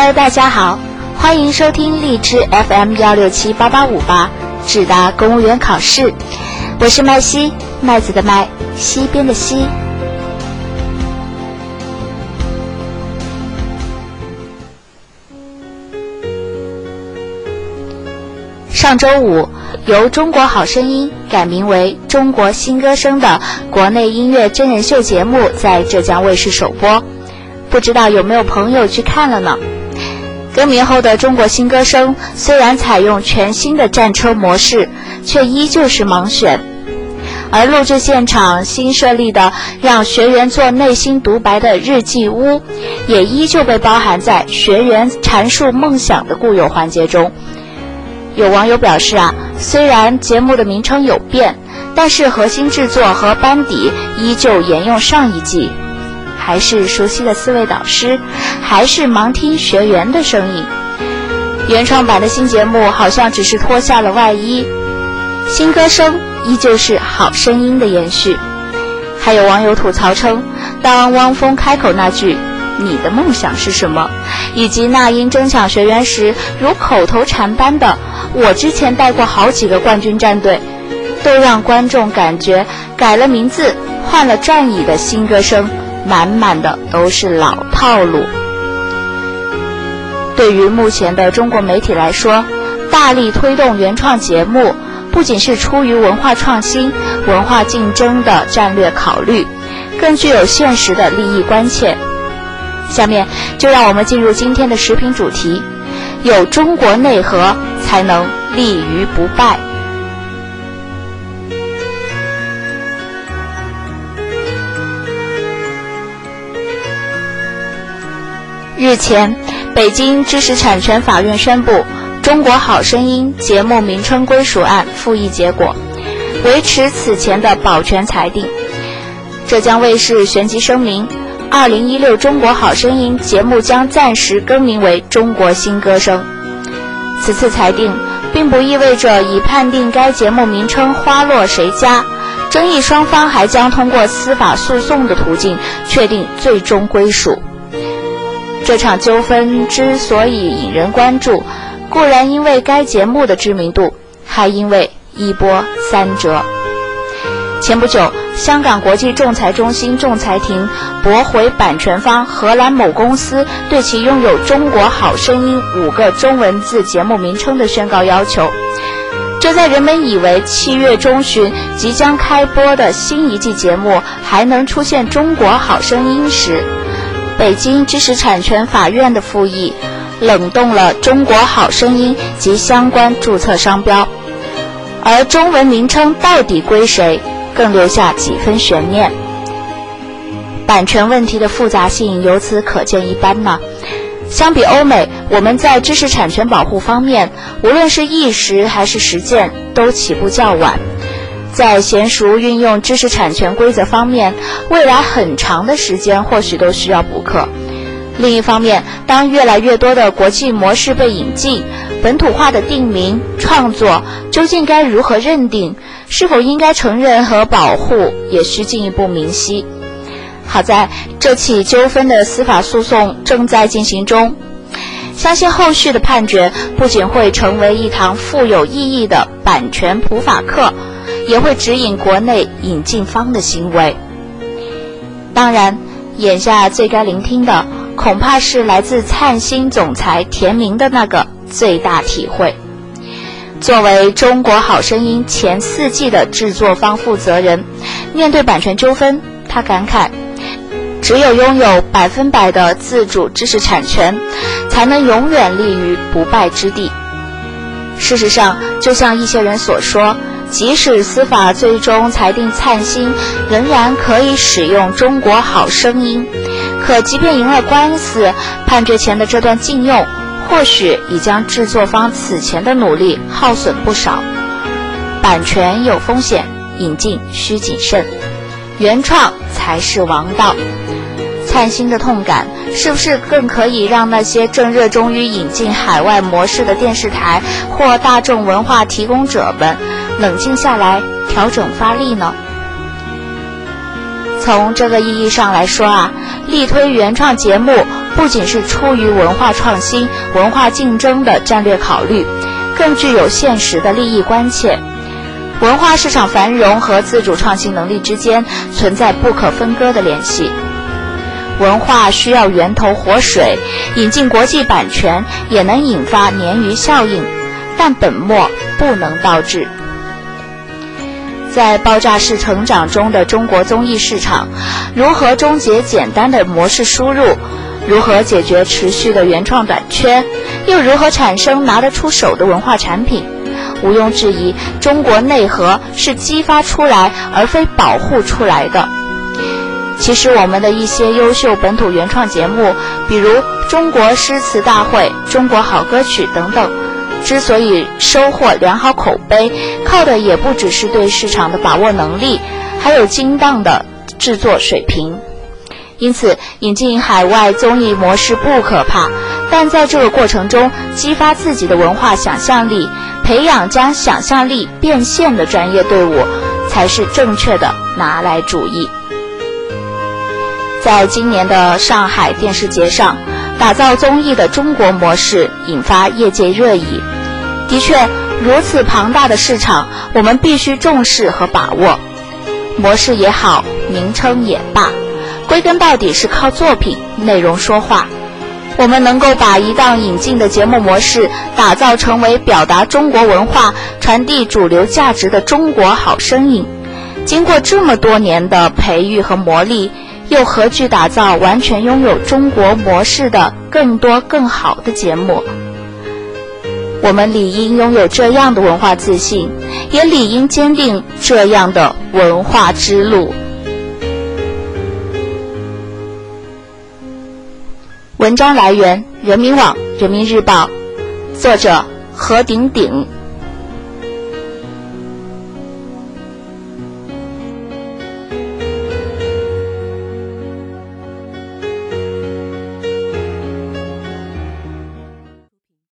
嗨大家好，欢迎收听荔枝 FM 幺六七八八五八，智达公务员考试，我是麦西，麦子的麦，西边的西。上周五，由《中国好声音》改名为《中国新歌声》的国内音乐真人秀节目在浙江卫视首播，不知道有没有朋友去看了呢？更名后的《中国新歌声》虽然采用全新的战车模式，却依旧是盲选，而录制现场新设立的让学员做内心独白的日记屋，也依旧被包含在学员阐述梦想的固有环节中。有网友表示啊，虽然节目的名称有变，但是核心制作和班底依旧沿用上一季，还是熟悉的四位导师，还是盲听学员的声音。原创版的新节目好像只是脱下了外衣，新歌声依旧是好声音的延续。还有网友吐槽称，当汪峰开口那句。你的梦想是什么？以及那英争抢学员时如口头禅般的“我之前带过好几个冠军战队”，都让观众感觉改了名字、换了战椅的新歌声，满满的都是老套路。对于目前的中国媒体来说，大力推动原创节目，不仅是出于文化创新、文化竞争的战略考虑，更具有现实的利益关切。下面就让我们进入今天的食品主题：有中国内核，才能立于不败。日前，北京知识产权法院宣布《中国好声音》节目名称归属案复议结果，维持此前的保全裁定。浙江卫视旋即声明。二零一六中国好声音节目将暂时更名为中国新歌声。此次裁定并不意味着已判定该节目名称花落谁家，争议双方还将通过司法诉讼的途径确定最终归属。这场纠纷之所以引人关注，固然因为该节目的知名度，还因为一波三折。前不久。香港国际仲裁中心仲裁庭驳回版权方荷兰某公司对其拥有《中国好声音》五个中文字节目名称的宣告要求。这在人们以为七月中旬即将开播的新一季节目还能出现《中国好声音》时，北京知识产权法院的复议冷冻了《中国好声音》及相关注册商标，而中文名称到底归谁？更留下几分悬念，版权问题的复杂性由此可见一斑呢。相比欧美，我们在知识产权保护方面，无论是意识还是实践，都起步较晚。在娴熟运用知识产权规则方面，未来很长的时间或许都需要补课。另一方面，当越来越多的国际模式被引进，本土化的定名创作究竟该如何认定？是否应该承认和保护，也需进一步明晰。好在这起纠纷的司法诉讼正在进行中，相信后续的判决不仅会成为一堂富有意义的版权普法课，也会指引国内引进方的行为。当然，眼下最该聆听的，恐怕是来自灿星总裁田明的那个最大体会。作为《中国好声音》前四季的制作方负责人，面对版权纠纷，他感慨：“只有拥有百分百的自主知识产权，才能永远立于不败之地。”事实上，就像一些人所说，即使司法最终裁定灿星仍然可以使用《中国好声音》，可即便赢了官司，判决前的这段禁用。或许已将制作方此前的努力耗损不少。版权有风险，引进需谨慎，原创才是王道。灿星的痛感，是不是更可以让那些正热衷于引进海外模式的电视台或大众文化提供者们冷静下来，调整发力呢？从这个意义上来说啊，力推原创节目。不仅是出于文化创新、文化竞争的战略考虑，更具有现实的利益关切。文化市场繁荣和自主创新能力之间存在不可分割的联系。文化需要源头活水，引进国际版权也能引发鲶鱼效应，但本末不能倒置。在爆炸式成长中的中国综艺市场，如何终结简单的模式输入？如何解决持续的原创短缺？又如何产生拿得出手的文化产品？毋庸置疑，中国内核是激发出来而非保护出来的。其实，我们的一些优秀本土原创节目，比如《中国诗词大会》《中国好歌曲》等等，之所以收获良好口碑，靠的也不只是对市场的把握能力，还有精当的制作水平。因此，引进海外综艺模式不可怕，但在这个过程中，激发自己的文化想象力，培养将想象力变现的专业队伍，才是正确的拿来主义。在今年的上海电视节上，打造综艺的中国模式引发业界热议。的确，如此庞大的市场，我们必须重视和把握。模式也好，名称也罢，归根到底是靠作品内容说话。我们能够把一档引进的节目模式打造成为表达中国文化、传递主流价值的中国好声音，经过这么多年的培育和磨砺。又何惧打造完全拥有中国模式的更多更好的节目？我们理应拥有这样的文化自信，也理应坚定这样的文化之路。文章来源：人民网、人民日报，作者何鼎鼎。